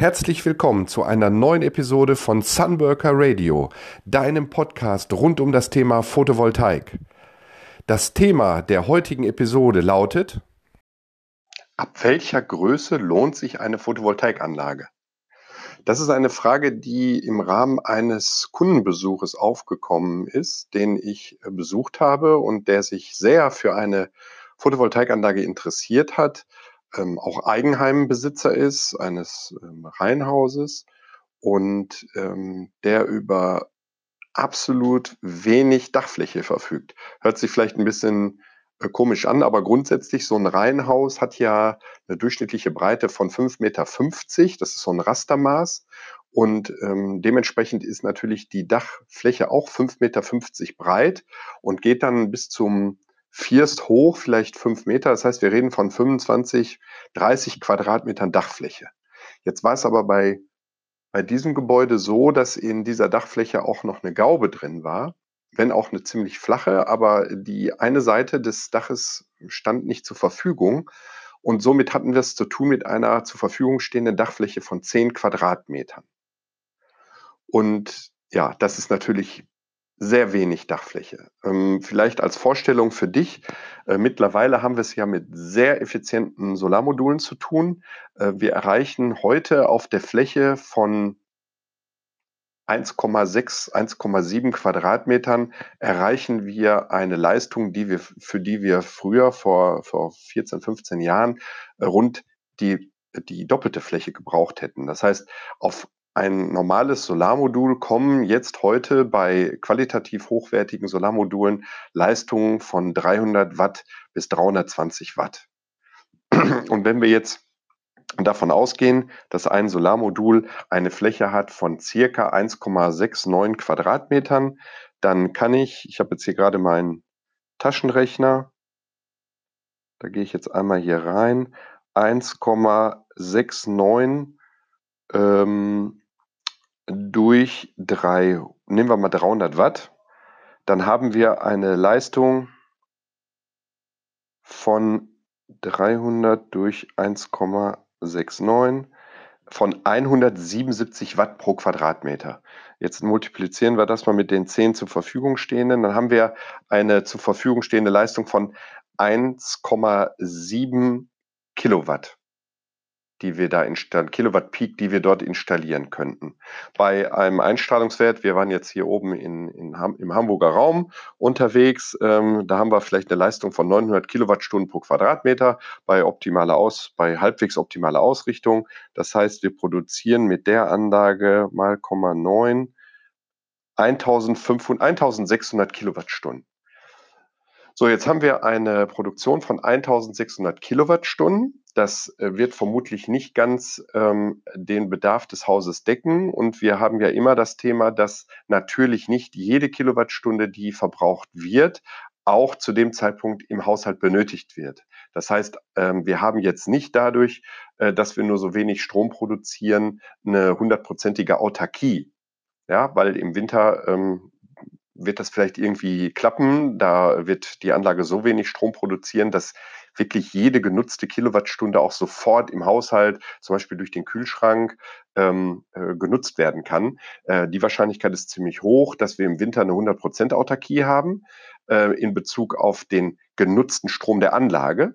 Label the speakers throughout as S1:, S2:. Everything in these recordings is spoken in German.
S1: Herzlich willkommen zu einer neuen Episode von Sunworker Radio, deinem Podcast rund um das Thema Photovoltaik. Das Thema der heutigen Episode lautet
S2: Ab welcher Größe lohnt sich eine Photovoltaikanlage? Das ist eine Frage, die im Rahmen eines Kundenbesuches aufgekommen ist, den ich besucht habe und der sich sehr für eine Photovoltaikanlage interessiert hat ähm, auch Eigenheimbesitzer ist, eines ähm, Reihenhauses und ähm, der über absolut wenig Dachfläche verfügt. Hört sich vielleicht ein bisschen äh, komisch an, aber grundsätzlich so ein Reihenhaus hat ja eine durchschnittliche Breite von 5,50 Meter. Das ist so ein Rastermaß. Und ähm, dementsprechend ist natürlich die Dachfläche auch 5,50 Meter breit und geht dann bis zum First hoch, vielleicht fünf Meter. Das heißt, wir reden von 25, 30 Quadratmetern Dachfläche. Jetzt war es aber bei, bei diesem Gebäude so, dass in dieser Dachfläche auch noch eine Gaube drin war, wenn auch eine ziemlich flache, aber die eine Seite des Daches stand nicht zur Verfügung. Und somit hatten wir es zu tun mit einer zur Verfügung stehenden Dachfläche von 10 Quadratmetern. Und ja, das ist natürlich sehr wenig Dachfläche. Ähm, vielleicht als Vorstellung für dich, äh, mittlerweile haben wir es ja mit sehr effizienten Solarmodulen zu tun. Äh, wir erreichen heute auf der Fläche von 1,6, 1,7 Quadratmetern erreichen wir eine Leistung, die wir, für die wir früher vor, vor 14, 15 Jahren äh, rund die, die doppelte Fläche gebraucht hätten. Das heißt, auf ein normales Solarmodul kommen jetzt heute bei qualitativ hochwertigen Solarmodulen Leistungen von 300 Watt bis 320 Watt. Und wenn wir jetzt davon ausgehen, dass ein Solarmodul eine Fläche hat von circa 1,69 Quadratmetern, dann kann ich, ich habe jetzt hier gerade meinen Taschenrechner, da gehe ich jetzt einmal hier rein, 1,69 ähm, durch 3, nehmen wir mal 300 Watt, dann haben wir eine Leistung von 300 durch 1,69 von 177 Watt pro Quadratmeter. Jetzt multiplizieren wir das mal mit den 10 zur Verfügung stehenden. Dann haben wir eine zur Verfügung stehende Leistung von 1,7 Kilowatt die wir da installieren, Kilowatt Peak, die wir dort installieren könnten. Bei einem Einstrahlungswert, wir waren jetzt hier oben in, in Ham, im Hamburger Raum unterwegs, ähm, da haben wir vielleicht eine Leistung von 900 Kilowattstunden pro Quadratmeter bei optimaler Aus, bei halbwegs optimaler Ausrichtung. Das heißt, wir produzieren mit der Anlage mal 0,9 1500, 1600 Kilowattstunden. So, jetzt haben wir eine Produktion von 1600 Kilowattstunden. Das äh, wird vermutlich nicht ganz ähm, den Bedarf des Hauses decken. Und wir haben ja immer das Thema, dass natürlich nicht jede Kilowattstunde, die verbraucht wird, auch zu dem Zeitpunkt im Haushalt benötigt wird. Das heißt, ähm, wir haben jetzt nicht dadurch, äh, dass wir nur so wenig Strom produzieren, eine hundertprozentige Autarkie. Ja, weil im Winter ähm, wird das vielleicht irgendwie klappen. Da wird die Anlage so wenig Strom produzieren, dass wirklich jede genutzte Kilowattstunde auch sofort im Haushalt, zum Beispiel durch den Kühlschrank, ähm, äh, genutzt werden kann. Äh, die Wahrscheinlichkeit ist ziemlich hoch, dass wir im Winter eine 100% Autarkie haben äh, in Bezug auf den genutzten Strom der Anlage.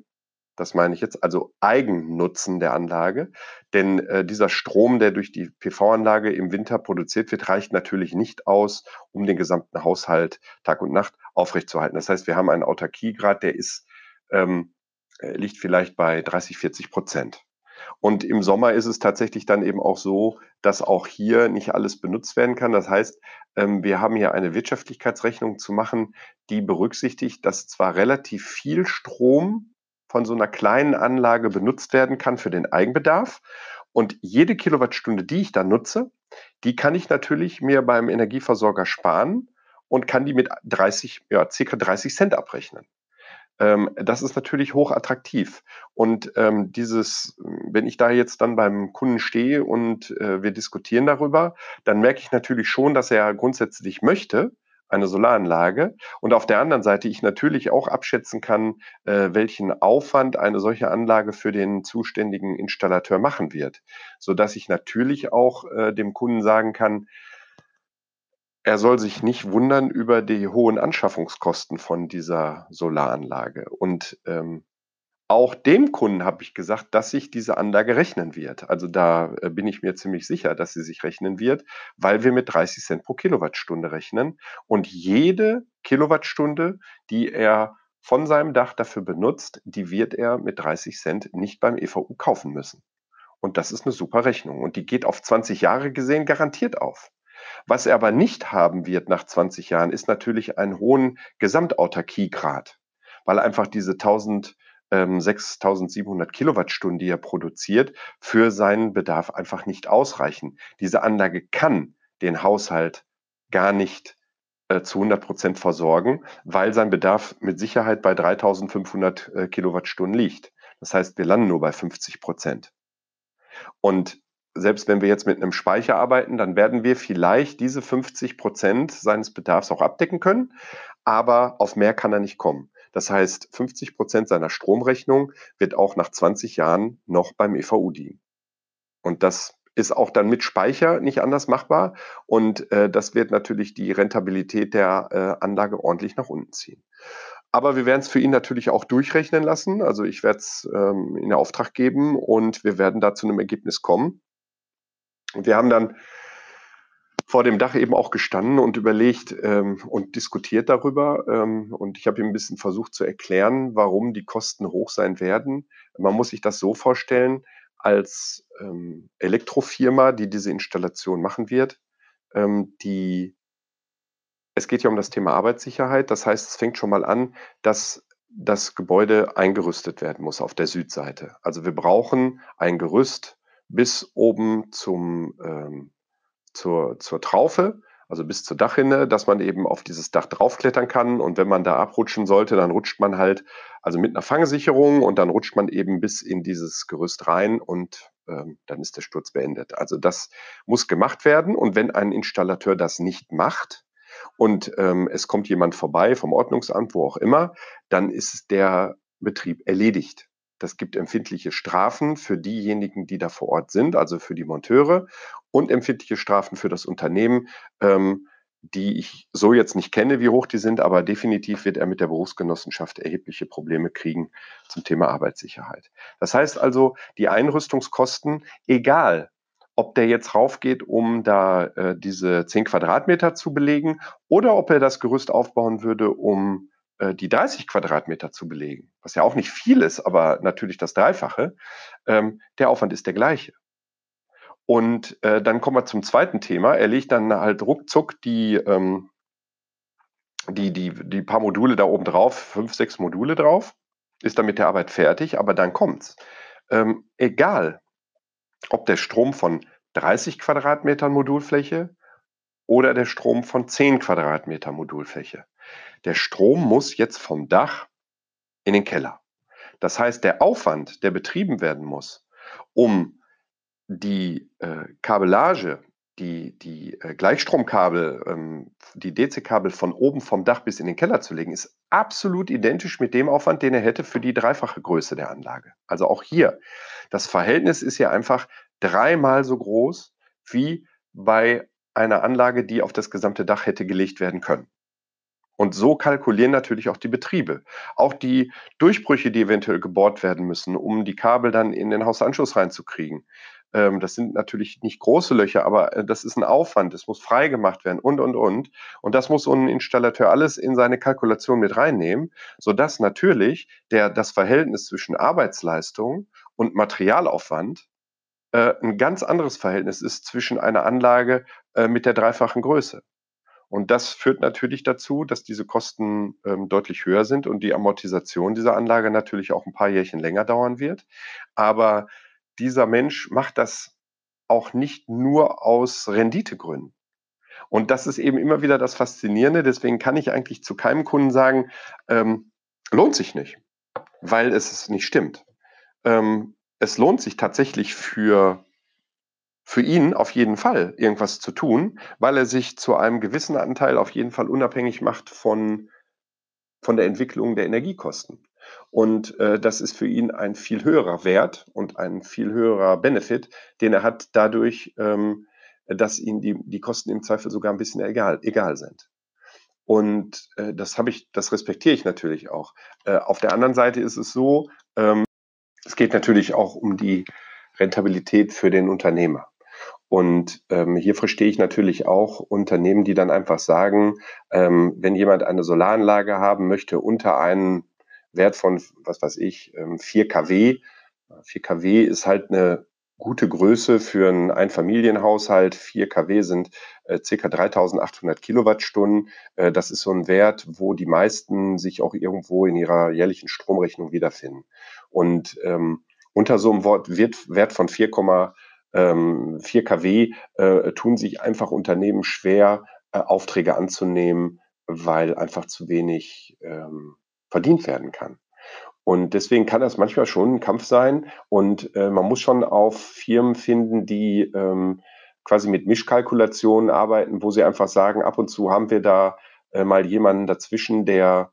S2: Das meine ich jetzt, also Eigennutzen der Anlage. Denn äh, dieser Strom, der durch die PV-Anlage im Winter produziert wird, reicht natürlich nicht aus, um den gesamten Haushalt Tag und Nacht aufrechtzuerhalten. Das heißt, wir haben einen Autarkiegrad, der ist, ähm, äh, liegt vielleicht bei 30, 40 Prozent. Und im Sommer ist es tatsächlich dann eben auch so, dass auch hier nicht alles benutzt werden kann. Das heißt, ähm, wir haben hier eine Wirtschaftlichkeitsrechnung zu machen, die berücksichtigt, dass zwar relativ viel Strom von so einer kleinen Anlage benutzt werden kann für den Eigenbedarf. Und jede Kilowattstunde, die ich da nutze, die kann ich natürlich mir beim Energieversorger sparen und kann die mit 30, ja, circa 30 Cent abrechnen. Ähm, das ist natürlich hoch attraktiv. Und ähm, dieses, wenn ich da jetzt dann beim Kunden stehe und äh, wir diskutieren darüber, dann merke ich natürlich schon, dass er grundsätzlich möchte, eine Solaranlage und auf der anderen Seite ich natürlich auch abschätzen kann, äh, welchen Aufwand eine solche Anlage für den zuständigen Installateur machen wird, so dass ich natürlich auch äh, dem Kunden sagen kann, er soll sich nicht wundern über die hohen Anschaffungskosten von dieser Solaranlage. Und ähm, auch dem Kunden habe ich gesagt, dass sich diese Anlage rechnen wird. Also da äh, bin ich mir ziemlich sicher, dass sie sich rechnen wird, weil wir mit 30 Cent pro Kilowattstunde rechnen. Und jede Kilowattstunde, die er von seinem Dach dafür benutzt, die wird er mit 30 Cent nicht beim EVU kaufen müssen. Und das ist eine super Rechnung. Und die geht auf 20 Jahre gesehen garantiert auf. Was er aber nicht haben wird nach 20 Jahren, ist natürlich einen hohen Gesamtautarkiegrad, weil einfach diese 1000 ähm, 6700 Kilowattstunden, die er produziert, für seinen Bedarf einfach nicht ausreichen. Diese Anlage kann den Haushalt gar nicht äh, zu 100 Prozent versorgen, weil sein Bedarf mit Sicherheit bei 3500 äh, Kilowattstunden liegt. Das heißt, wir landen nur bei 50 Prozent. Und selbst wenn wir jetzt mit einem Speicher arbeiten, dann werden wir vielleicht diese 50 Prozent seines Bedarfs auch abdecken können, aber auf mehr kann er nicht kommen. Das heißt, 50 Prozent seiner Stromrechnung wird auch nach 20 Jahren noch beim EVU dienen. Und das ist auch dann mit Speicher nicht anders machbar. Und äh, das wird natürlich die Rentabilität der äh, Anlage ordentlich nach unten ziehen. Aber wir werden es für ihn natürlich auch durchrechnen lassen. Also ich werde es ähm, in Auftrag geben und wir werden da zu einem Ergebnis kommen. Und wir haben dann vor dem Dach eben auch gestanden und überlegt ähm, und diskutiert darüber. Ähm, und ich habe ihm ein bisschen versucht zu erklären, warum die Kosten hoch sein werden. Man muss sich das so vorstellen, als ähm, Elektrofirma, die diese Installation machen wird, ähm, die es geht ja um das Thema Arbeitssicherheit. Das heißt, es fängt schon mal an, dass das Gebäude eingerüstet werden muss auf der Südseite. Also wir brauchen ein Gerüst bis oben zum ähm, zur, zur Traufe, also bis zur Dachrinne, dass man eben auf dieses Dach draufklettern kann. Und wenn man da abrutschen sollte, dann rutscht man halt, also mit einer Fangsicherung und dann rutscht man eben bis in dieses Gerüst rein und ähm, dann ist der Sturz beendet. Also das muss gemacht werden. Und wenn ein Installateur das nicht macht und ähm, es kommt jemand vorbei vom Ordnungsamt, wo auch immer, dann ist der Betrieb erledigt. Das gibt empfindliche Strafen für diejenigen, die da vor Ort sind, also für die Monteure und empfindliche Strafen für das Unternehmen, ähm, die ich so jetzt nicht kenne, wie hoch die sind, aber definitiv wird er mit der Berufsgenossenschaft erhebliche Probleme kriegen zum Thema Arbeitssicherheit. Das heißt also, die Einrüstungskosten, egal ob der jetzt raufgeht, um da äh, diese 10 Quadratmeter zu belegen oder ob er das Gerüst aufbauen würde, um die 30 Quadratmeter zu belegen, was ja auch nicht viel ist, aber natürlich das Dreifache, ähm, der Aufwand ist der gleiche. Und äh, dann kommen wir zum zweiten Thema. Er legt dann halt ruckzuck die, ähm, die, die, die paar Module da oben drauf, fünf, sechs Module drauf, ist dann mit der Arbeit fertig, aber dann kommt's. Ähm, egal, ob der Strom von 30 Quadratmetern Modulfläche oder der Strom von 10 Quadratmeter Modulfläche. Der Strom muss jetzt vom Dach in den Keller. Das heißt, der Aufwand, der betrieben werden muss, um die äh, Kabellage, die, die äh, Gleichstromkabel, ähm, die DC-Kabel von oben vom Dach bis in den Keller zu legen, ist absolut identisch mit dem Aufwand, den er hätte für die dreifache Größe der Anlage. Also auch hier, das Verhältnis ist ja einfach dreimal so groß wie bei einer Anlage, die auf das gesamte Dach hätte gelegt werden können. Und so kalkulieren natürlich auch die Betriebe. Auch die Durchbrüche, die eventuell gebohrt werden müssen, um die Kabel dann in den Hausanschluss reinzukriegen. Ähm, das sind natürlich nicht große Löcher, aber äh, das ist ein Aufwand. Das muss freigemacht werden und, und, und. Und das muss so ein Installateur alles in seine Kalkulation mit reinnehmen, sodass natürlich der, das Verhältnis zwischen Arbeitsleistung und Materialaufwand äh, ein ganz anderes Verhältnis ist zwischen einer Anlage äh, mit der dreifachen Größe. Und das führt natürlich dazu, dass diese Kosten ähm, deutlich höher sind und die Amortisation dieser Anlage natürlich auch ein paar Jährchen länger dauern wird. Aber dieser Mensch macht das auch nicht nur aus Renditegründen. Und das ist eben immer wieder das Faszinierende. Deswegen kann ich eigentlich zu keinem Kunden sagen, ähm, lohnt sich nicht, weil es nicht stimmt. Ähm, es lohnt sich tatsächlich für für ihn auf jeden Fall irgendwas zu tun, weil er sich zu einem gewissen Anteil auf jeden Fall unabhängig macht von, von der Entwicklung der Energiekosten. Und äh, das ist für ihn ein viel höherer Wert und ein viel höherer Benefit, den er hat dadurch, ähm, dass ihm die, die Kosten im Zweifel sogar ein bisschen egal, egal sind. Und äh, das habe ich, das respektiere ich natürlich auch. Äh, auf der anderen Seite ist es so, ähm, es geht natürlich auch um die Rentabilität für den Unternehmer. Und ähm, hier verstehe ich natürlich auch Unternehmen, die dann einfach sagen, ähm, wenn jemand eine Solaranlage haben möchte unter einen Wert von, was weiß ich, 4 ähm, kW. 4 kW ist halt eine gute Größe für einen Einfamilienhaushalt. 4 kW sind äh, ca. 3800 Kilowattstunden. Äh, das ist so ein Wert, wo die meisten sich auch irgendwo in ihrer jährlichen Stromrechnung wiederfinden. Und ähm, unter so einem Wort wird, Wert von 4, 4 kW äh, tun sich einfach Unternehmen schwer, äh, Aufträge anzunehmen, weil einfach zu wenig ähm, verdient werden kann. Und deswegen kann das manchmal schon ein Kampf sein und äh, man muss schon auf Firmen finden, die ähm, quasi mit Mischkalkulationen arbeiten, wo sie einfach sagen, ab und zu haben wir da äh, mal jemanden dazwischen, der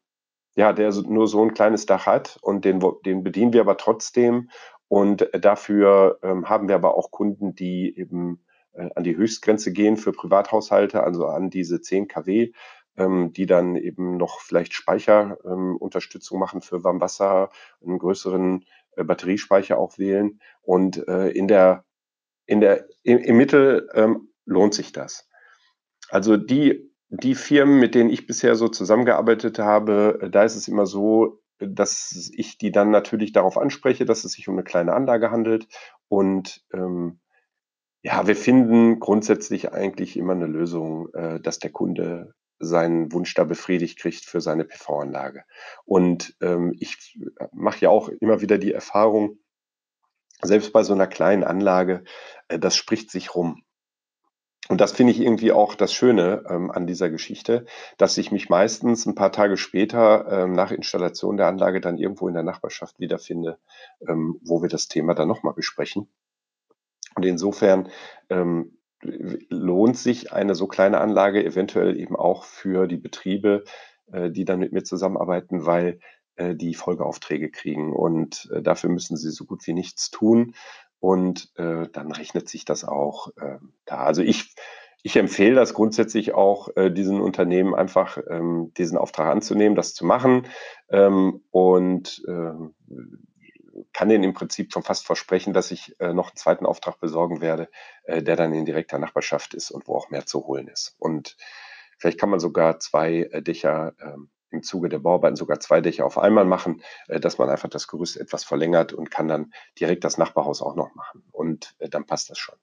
S2: ja, der nur so ein kleines Dach hat und den, den bedienen wir aber trotzdem. Und dafür ähm, haben wir aber auch Kunden, die eben äh, an die Höchstgrenze gehen für Privathaushalte, also an diese 10 kW ähm, die dann eben noch vielleicht Speicherunterstützung ähm, machen für Warmwasser, einen größeren äh, Batteriespeicher auch wählen. Und äh, in der, in der, im, im Mittel ähm, lohnt sich das. Also die, die Firmen, mit denen ich bisher so zusammengearbeitet habe, äh, da ist es immer so, dass ich die dann natürlich darauf anspreche, dass es sich um eine kleine Anlage handelt. Und ähm, ja, wir finden grundsätzlich eigentlich immer eine Lösung, äh, dass der Kunde seinen Wunsch da befriedigt kriegt für seine PV-Anlage. Und ähm, ich mache ja auch immer wieder die Erfahrung, selbst bei so einer kleinen Anlage, äh, das spricht sich rum. Und das finde ich irgendwie auch das Schöne ähm, an dieser Geschichte, dass ich mich meistens ein paar Tage später ähm, nach Installation der Anlage dann irgendwo in der Nachbarschaft wiederfinde, ähm, wo wir das Thema dann nochmal besprechen. Und insofern ähm, lohnt sich eine so kleine Anlage eventuell eben auch für die Betriebe, äh, die dann mit mir zusammenarbeiten, weil äh, die Folgeaufträge kriegen und äh, dafür müssen sie so gut wie nichts tun und äh, dann rechnet sich das auch äh, da. Also ich, ich empfehle das grundsätzlich auch äh, diesen Unternehmen einfach ähm, diesen Auftrag anzunehmen, das zu machen ähm, und äh, kann denen im Prinzip schon fast versprechen, dass ich äh, noch einen zweiten Auftrag besorgen werde, äh, der dann in direkter Nachbarschaft ist und wo auch mehr zu holen ist. Und vielleicht kann man sogar zwei äh, Dächer ähm, im Zuge der Bauarbeiten sogar zwei Dächer auf einmal machen, äh, dass man einfach das Gerüst etwas verlängert und kann dann direkt das Nachbarhaus auch noch machen. Und äh, dann passt das schon.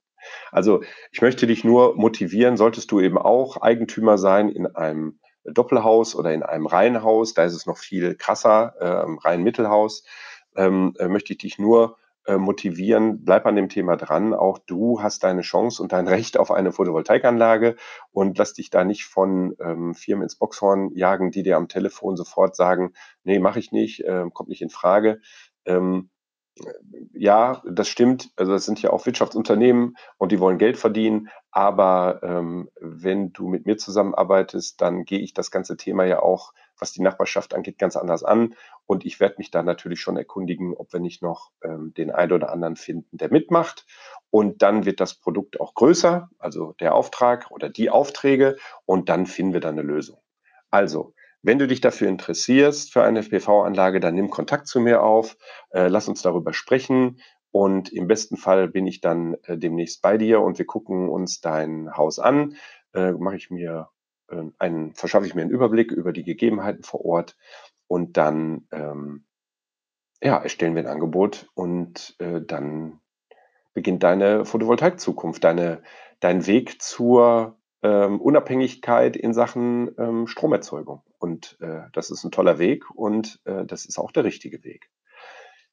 S2: Also ich möchte dich nur motivieren, solltest du eben auch Eigentümer sein in einem Doppelhaus oder in einem Reihenhaus, da ist es noch viel krasser, äh, Reihenmittelhaus, ähm, äh, möchte ich dich nur motivieren, bleib an dem Thema dran. Auch du hast deine Chance und dein Recht auf eine Photovoltaikanlage und lass dich da nicht von ähm, Firmen ins Boxhorn jagen, die dir am Telefon sofort sagen, nee, mache ich nicht, äh, kommt nicht in Frage. Ähm, ja, das stimmt. Also das sind ja auch Wirtschaftsunternehmen und die wollen Geld verdienen. Aber ähm, wenn du mit mir zusammenarbeitest, dann gehe ich das ganze Thema ja auch, was die Nachbarschaft angeht, ganz anders an. Und ich werde mich da natürlich schon erkundigen, ob wir nicht noch ähm, den einen oder anderen finden, der mitmacht. Und dann wird das Produkt auch größer, also der Auftrag oder die Aufträge. Und dann finden wir da eine Lösung. Also, wenn du dich dafür interessierst, für eine PV-Anlage, dann nimm Kontakt zu mir auf, äh, lass uns darüber sprechen und im besten Fall bin ich dann äh, demnächst bei dir und wir gucken uns dein Haus an, äh, mache ich mir einen, verschaffe ich mir einen Überblick über die Gegebenheiten vor Ort und dann ähm, ja, erstellen wir ein Angebot und äh, dann beginnt deine Photovoltaik-Zukunft, deine, dein Weg zur ähm, Unabhängigkeit in Sachen ähm, Stromerzeugung. Und äh, das ist ein toller Weg und äh, das ist auch der richtige Weg.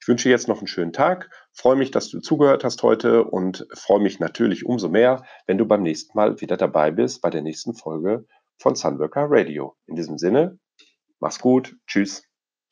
S2: Ich wünsche jetzt noch einen schönen Tag, freue mich, dass du zugehört hast heute und freue mich natürlich umso mehr, wenn du beim nächsten Mal wieder dabei bist bei der nächsten Folge von Sunworker Radio. In diesem Sinne, mach's gut, tschüss.